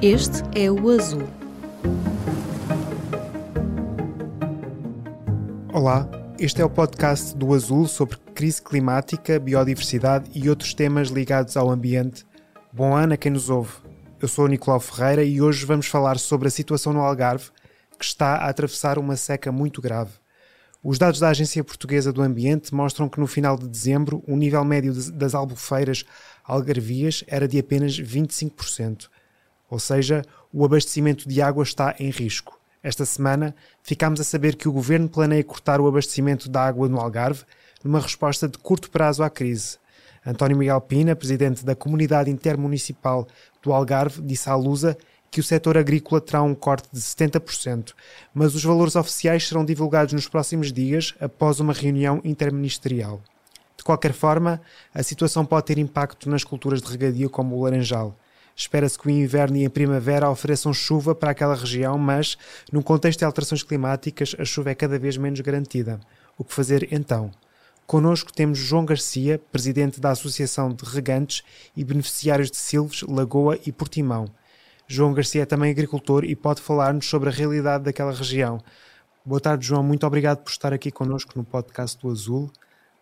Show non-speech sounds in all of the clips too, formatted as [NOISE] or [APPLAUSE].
Este é o azul. Olá, este é o podcast do Azul sobre crise climática, biodiversidade e outros temas ligados ao ambiente. Bom ano a quem nos ouve. Eu sou o Nicolau Ferreira e hoje vamos falar sobre a situação no Algarve, que está a atravessar uma seca muito grave. Os dados da Agência Portuguesa do Ambiente mostram que no final de dezembro o nível médio das albufeiras algarvias era de apenas 25%. Ou seja, o abastecimento de água está em risco. Esta semana ficámos a saber que o governo planeia cortar o abastecimento de água no Algarve numa resposta de curto prazo à crise. António Miguel Pina, presidente da Comunidade Intermunicipal do Algarve, disse à Lusa que o setor agrícola terá um corte de 70%, mas os valores oficiais serão divulgados nos próximos dias após uma reunião interministerial. De qualquer forma, a situação pode ter impacto nas culturas de regadio como o laranjal. Espera-se que o inverno e a primavera ofereçam chuva para aquela região, mas, num contexto de alterações climáticas, a chuva é cada vez menos garantida. O que fazer então? Connosco temos João Garcia, presidente da Associação de Regantes e beneficiários de Silves, Lagoa e Portimão. João Garcia é também agricultor e pode falar-nos sobre a realidade daquela região. Boa tarde, João. Muito obrigado por estar aqui connosco no podcast do Azul.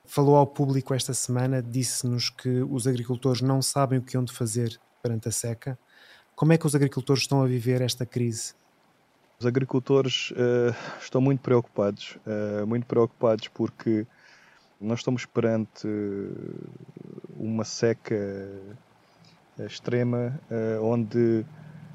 Falou ao público esta semana, disse-nos que os agricultores não sabem o que hão de fazer perante a seca. Como é que os agricultores estão a viver esta crise? Os agricultores uh, estão muito preocupados, uh, muito preocupados porque nós estamos perante uma seca extrema, onde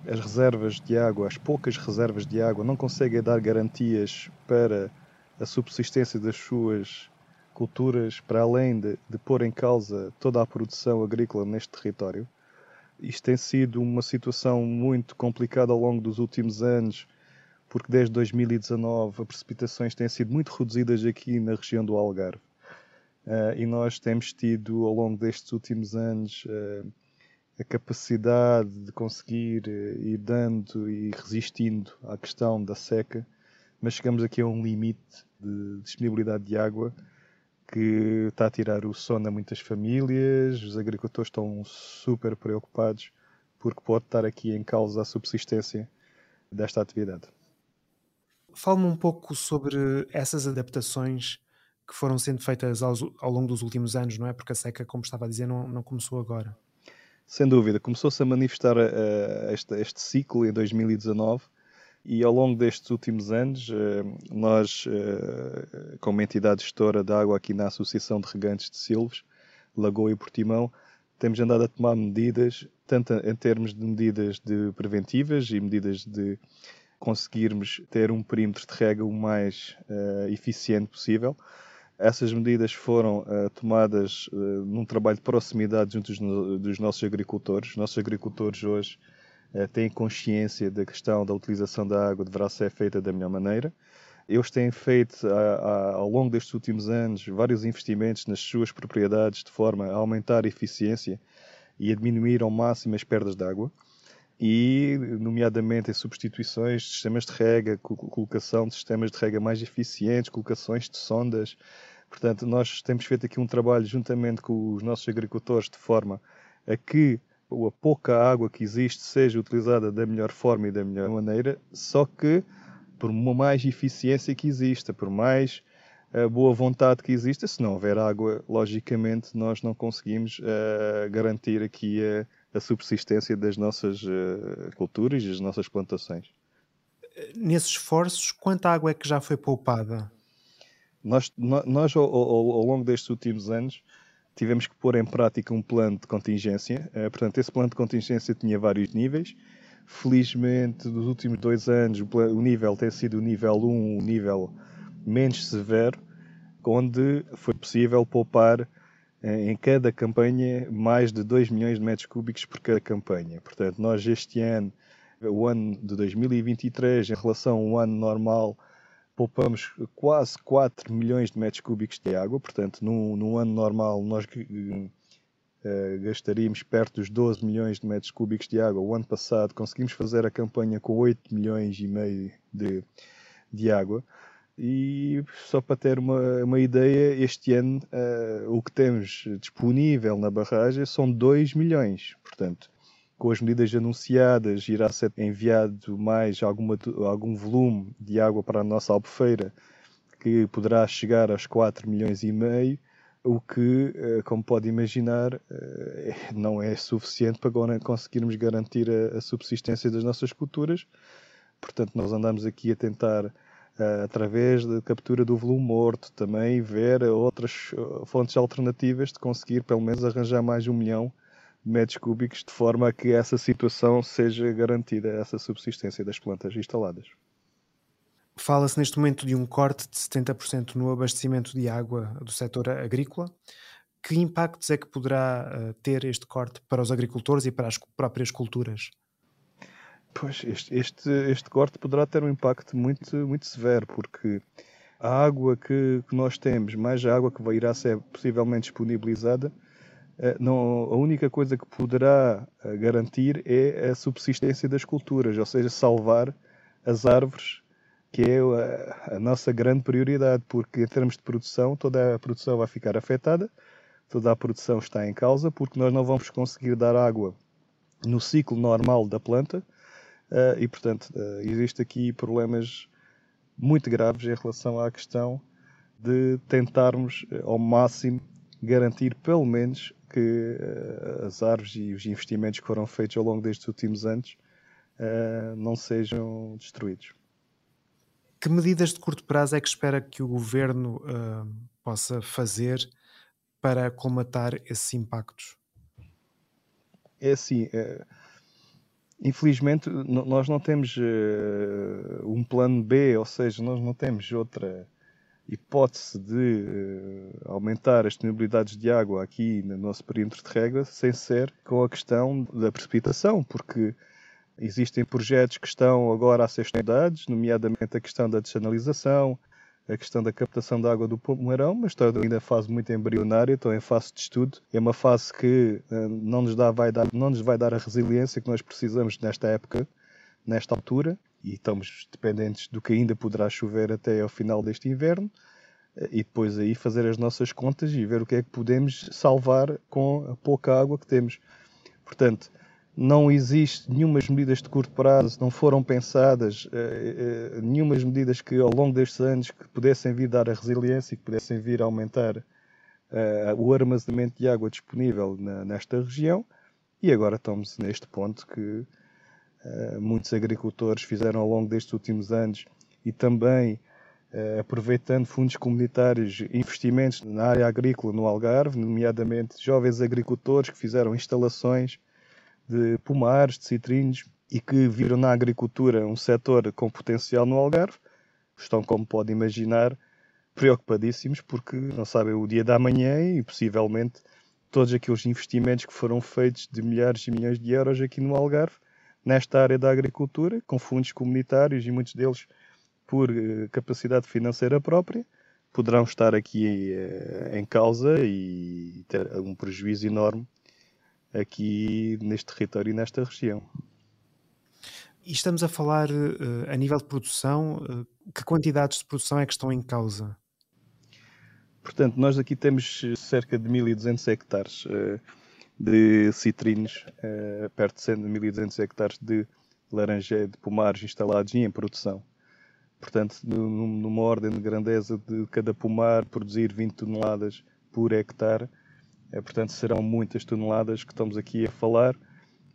as reservas de água, as poucas reservas de água, não conseguem dar garantias para a subsistência das suas culturas, para além de, de pôr em causa toda a produção agrícola neste território. Isto tem sido uma situação muito complicada ao longo dos últimos anos, porque desde 2019 as precipitações têm sido muito reduzidas aqui na região do Algarve. Uh, e nós temos tido ao longo destes últimos anos uh, a capacidade de conseguir uh, ir dando e resistindo à questão da seca, mas chegamos aqui a um limite de disponibilidade de água que está a tirar o sono a muitas famílias, os agricultores estão super preocupados porque pode estar aqui em causa a subsistência desta atividade. Fale-me um pouco sobre essas adaptações que foram sendo feitas ao, ao, longo dos últimos anos, não é? Porque a seca, como estava a dizer, não, não começou agora. Sem dúvida, começou-se a manifestar uh, este, este ciclo em 2019 e ao longo destes últimos anos, eh, nós, eh, como entidade gestora de água aqui na Associação de Regantes de Silves, Lagoa e Portimão, temos andado a tomar medidas, tanto em termos de medidas de preventivas e medidas de conseguirmos ter um perímetro de rega o mais uh, eficiente possível. Essas medidas foram uh, tomadas uh, num trabalho de proximidade junto dos, dos nossos agricultores. Os nossos agricultores hoje eh, têm consciência da questão da utilização da água deverá ser feita da melhor maneira. Eles têm feito, ao longo destes últimos anos, vários investimentos nas suas propriedades de forma a aumentar a eficiência e a diminuir ao máximo as perdas de água e, nomeadamente, em substituições de sistemas de rega, colocação de sistemas de rega mais eficientes, colocações de sondas. Portanto, nós temos feito aqui um trabalho juntamente com os nossos agricultores de forma a que a pouca água que existe seja utilizada da melhor forma e da melhor maneira, só que por mais eficiência que exista, por mais uh, boa vontade que exista, se não houver água, logicamente nós não conseguimos uh, garantir aqui a, subsistência das nossas uh, culturas e das nossas plantações. Nesses esforços, quanta água é que já foi poupada? Nós, nós ao, ao, ao longo destes últimos anos, tivemos que pôr em prática um plano de contingência. Uh, portanto, esse plano de contingência tinha vários níveis. Felizmente, nos últimos dois anos, o, nível tem sido o nível 1, o nível menos severo, onde foi possível poupar em cada campanha mais de 2 milhões de metros cúbicos por cada campanha. Portanto, nós este ano, o ano de 2023, em relação ao ano normal, poupamos quase 4 milhões de metros cúbicos de água. Portanto, num, num ano normal, nós uh, gastaríamos perto dos 12 milhões de metros cúbicos de água. O ano passado conseguimos fazer a campanha com 8 milhões e meio de, de água. E só para ter uma, uma ideia, este ano uh, o que temos disponível na barragem são 2 milhões. Portanto, com as medidas anunciadas, irá ser enviado mais alguma, algum volume de água para a nossa albufeira, que poderá chegar aos 4 milhões e meio, o que, uh, como pode imaginar, uh, [LAUGHS] não é suficiente para conseguirmos garantir a, subsistência das nossas culturas. Portanto, nós andamos aqui a tentar uh, através da captura do volume morto, também ver outras fontes alternativas de conseguir pelo menos arranjar mais um milhão metros cúbicos de forma a que essa situação seja garantida, essa subsistência das plantas instaladas. Fala-se neste momento de um corte de 70% no abastecimento de água do setor agrícola. Que impactos é que poderá uh, ter este corte para os agricultores e para as próprias culturas? Pois, este, este, este corte poderá ter um impacto muito, muito severo, porque a água que, que nós temos, mais a água que irá ser possivelmente disponibilizada, eh, não, a única coisa que poderá eh, garantir é a subsistência das culturas, ou seja, salvar as árvores, que é a, a, nossa grande prioridade, porque em termos de produção, toda a produção vai ficar afetada, toda a produção está em causa, porque nós não vamos conseguir dar água no ciclo normal da planta, e, portanto, existe aqui problemas muito graves em relação à questão de tentarmos ao máximo garantir, pelo menos, que as árvores e os investimentos que foram feitos ao longo destes últimos anos não sejam destruídos. Que medidas de curto prazo é que espera que o governo possa fazer para colmatar esses impactos? É assim Infelizmente, nós não temos uh, um plano B, ou seja, nós não temos outra hipótese de uh, aumentar as disponibilidades de água aqui no nosso perímetro de regra sem ser com a questão da precipitação, porque existem projetos que estão agora a ser estudados, nomeadamente a questão da desanalização, a questão da captação de água do Pomarão, mas está ainda em fase muito embrionária, estão em fase de estudo. É uma fase que uh, não, nos dá, vai dar, não nos vai dar a resiliência que nós precisamos nesta época, nesta altura, e estamos dependentes do que ainda poderá chover até ao final deste inverno, uh, e depois aí fazer as nossas contas e ver o que é que podemos salvar com a pouca água que temos. Portanto, não existe nenhumas medidas de curto prazo, não foram pensadas uh, uh, nenhumas medidas que ao longo destes anos que pudessem vir dar a resiliência e que pudessem vir aumentar o armazenamento de água disponível nesta região e agora estamos neste ponto que muitos agricultores fizeram ao longo destes últimos anos e também aproveitando fundos comunitários, investimentos na área agrícola no Algarve, nomeadamente jovens agricultores que fizeram instalações de pomares, de citrinos e que viram na agricultura um setor com potencial no Algarve, estão, como pode imaginar, preocupadíssimos porque não sabem o dia da manhã e possivelmente todos aqueles investimentos que foram feitos de milhares e milhões de euros aqui no Algarve, nesta área da agricultura, com fundos comunitários e muitos deles por uh, capacidade financeira própria, poderão estar aqui uh, em causa e ter um prejuízo enorme aqui neste território e nesta região. E estamos a falar uh, a nível de produção, que quantidades de produção é que estão em causa? Portanto, nós aqui temos cerca de 1.200 hectares de citrinos, perto de 1.200 hectares de laranjeira, de pomares instalados e em produção. Portanto, numa ordem de grandeza de cada pomar produzir 20 toneladas por hectare, é, portanto, serão muitas toneladas que estamos aqui a falar.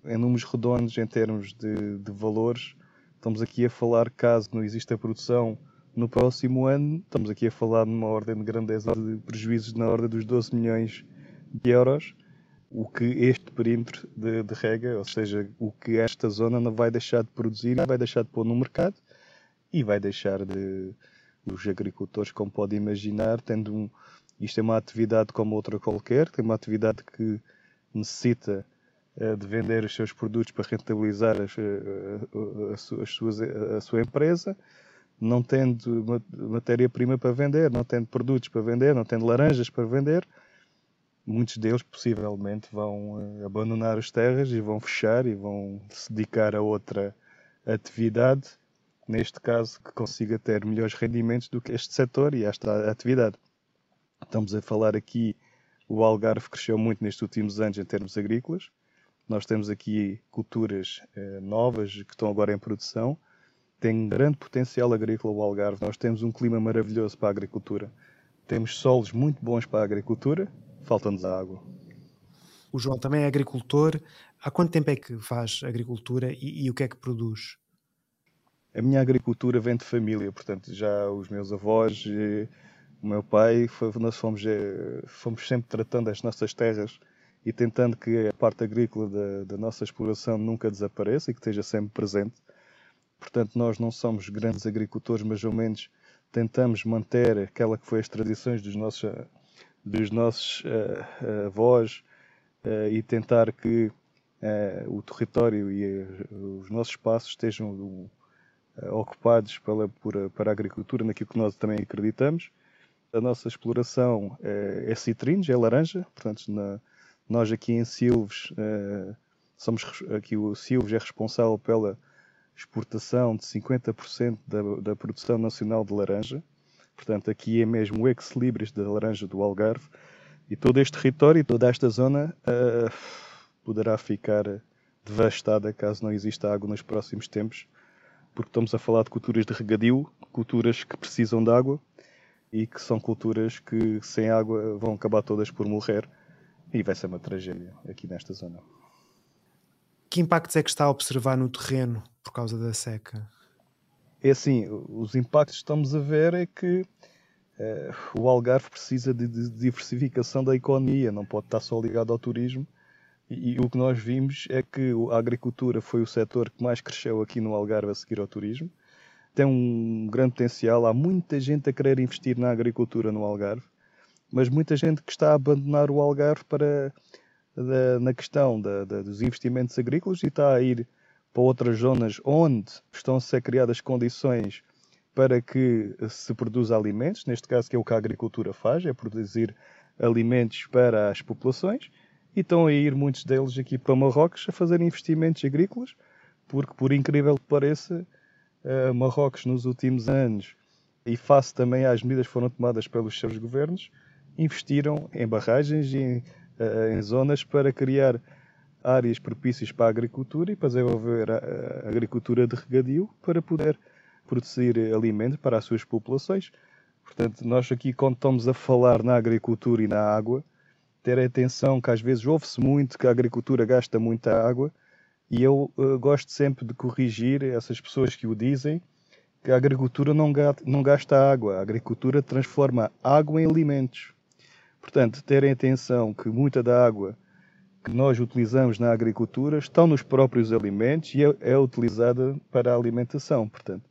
Em números redondos, em termos de, de valores, estamos aqui a falar, caso não exista produção no próximo ano, estamos aqui a falar numa ordem de grandeza de prejuízos na ordem dos 12 milhões de euros, o que este perímetro de, de rega, ou seja, o que esta zona não vai deixar de produzir, vai deixar de pôr no mercado e vai deixar de, Os agricultores, como pode imaginar, tendo um, isto é uma atividade como outra qualquer, tem uma atividade que necessita uh, de vender os seus produtos para rentabilizar as, uh, as suas, a sua empresa, não tendo matéria-prima para vender, não tendo produtos para vender, não tendo laranjas para vender, muitos deles possivelmente vão uh, abandonar as terras e vão fechar e vão se dedicar a outra atividade, neste caso que consiga ter melhores rendimentos do que este setor e esta atividade. Estamos a falar aqui, o Algarve cresceu muito nestes últimos anos em termos agrícolas. Nós temos aqui culturas uh, novas que estão agora em produção. Tem grande potencial agrícola o Algarve. Nós temos um clima maravilhoso para a agricultura. Temos solos muito bons para a agricultura falta-nos água. O João também é agricultor. Há quanto tempo é que faz agricultura e, e, o que é que produz? A minha agricultura vem de família, portanto, já os meus avós, o meu pai, nós fomos, eh, fomos sempre tratando as nossas terras e tentando que a parte agrícola da, da nossa exploração nunca desapareça e que esteja sempre presente. Portanto, nós não somos grandes agricultores, mas ao menos tentamos manter aquela que foi as tradições dos nossos dos nossos uh, avós uh, e tentar que o território e os nossos espaços estejam ocupados pela, por, para a agricultura, naquilo que nós também acreditamos. A nossa exploração é citrinos, é laranja, portanto, na, nós aqui em Silves, somos aqui o Silves é responsável pela exportação de 50% da, da produção nacional de laranja. Portanto, aqui é mesmo o ex-libris da laranja do Algarve. E todo este território e toda esta zona uh, poderá ficar devastada caso não exista água nos próximos tempos, porque estamos a falar de culturas de regadio, culturas que precisam de água e que são culturas que sem água vão acabar todas por morrer e vai ser uma tragédia aqui nesta zona. Que impactos é que está a observar no terreno por causa da seca? É assim, os impactos que estamos a ver é que uh, o Algarve precisa de, diversificação da economia, não pode estar só ligado ao turismo. E, e, o que nós vimos é que a agricultura foi o setor que mais cresceu aqui no Algarve a seguir ao turismo. Tem um grande potencial, há muita gente a querer investir na agricultura no Algarve, mas muita gente que está a abandonar o Algarve para da, na questão da, da, dos investimentos agrícolas e está a ir para outras zonas onde estão a ser criadas condições para que se produza alimentos, neste caso que é o que a agricultura faz, é produzir alimentos para as populações, e estão a ir muitos deles aqui para Marrocos a fazer investimentos agrícolas, porque por incrível que pareça, eh, Marrocos nos últimos anos, e face também às medidas que foram tomadas pelos seus governos, investiram em barragens e em, eh, em zonas para criar áreas propícias para a agricultura e para desenvolver a, agricultura de regadio para poder produzir alimento para as suas populações. Portanto, nós aqui, quando estamos a falar na agricultura e na água, ter atenção que às vezes ouve-se muito que a agricultura gasta muita água e eu uh, gosto sempre de corrigir essas pessoas que o dizem que a agricultura não gasta, não gasta água, a agricultura transforma água em alimentos. Portanto, terem atenção que muita da água que nós utilizamos na agricultura estão nos próprios alimentos e é, é utilizada para a alimentação. Portanto,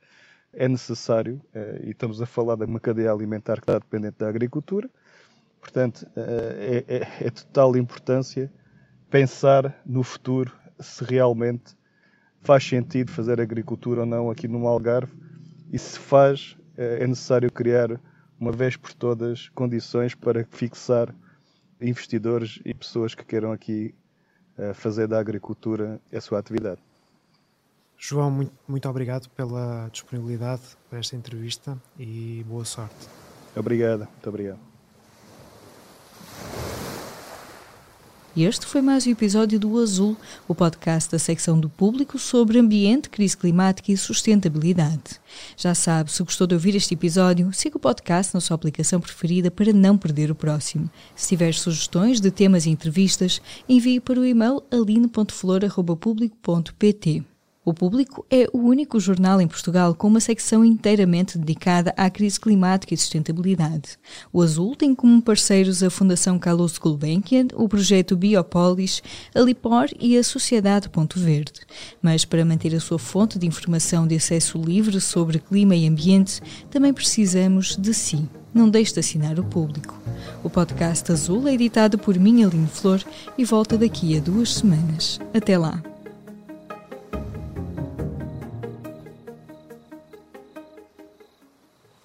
é necessário, eh, e estamos a falar de uma cadeia alimentar que está dependente da agricultura, portanto, eh, é, é, é total importância pensar no futuro se realmente faz sentido fazer agricultura ou não aqui no Algarve e se faz, eh, é necessário criar uma vez por todas condições para fixar investidores e pessoas que queiram aqui uh, fazer da agricultura a sua atividade. João, muito, muito obrigado pela disponibilidade para esta entrevista e boa sorte. Obrigado, muito obrigado. Este foi mais um episódio do Azul, o podcast da secção do público sobre ambiente, crise climática e sustentabilidade. Já sabe, se gostou de ouvir este episódio, siga o podcast na sua aplicação preferida para não perder o próximo. Se tiver sugestões de temas e entrevistas, envie para o e-mail aline.flor.público.pt. O Público é o único jornal em Portugal com uma secção inteiramente dedicada à crise climática e sustentabilidade. O Azul tem como parceiros a Fundação Carlos Gulbenkian, o projeto Biopolis, a Lipor e a Sociedade Ponto Verde. Mas para manter a sua fonte de informação de acesso livre sobre clima e ambiente, também precisamos de si. Não deixe de assinar o Público. O podcast Azul é editado por Minha Aline Flor e volta daqui a duas semanas. Até lá!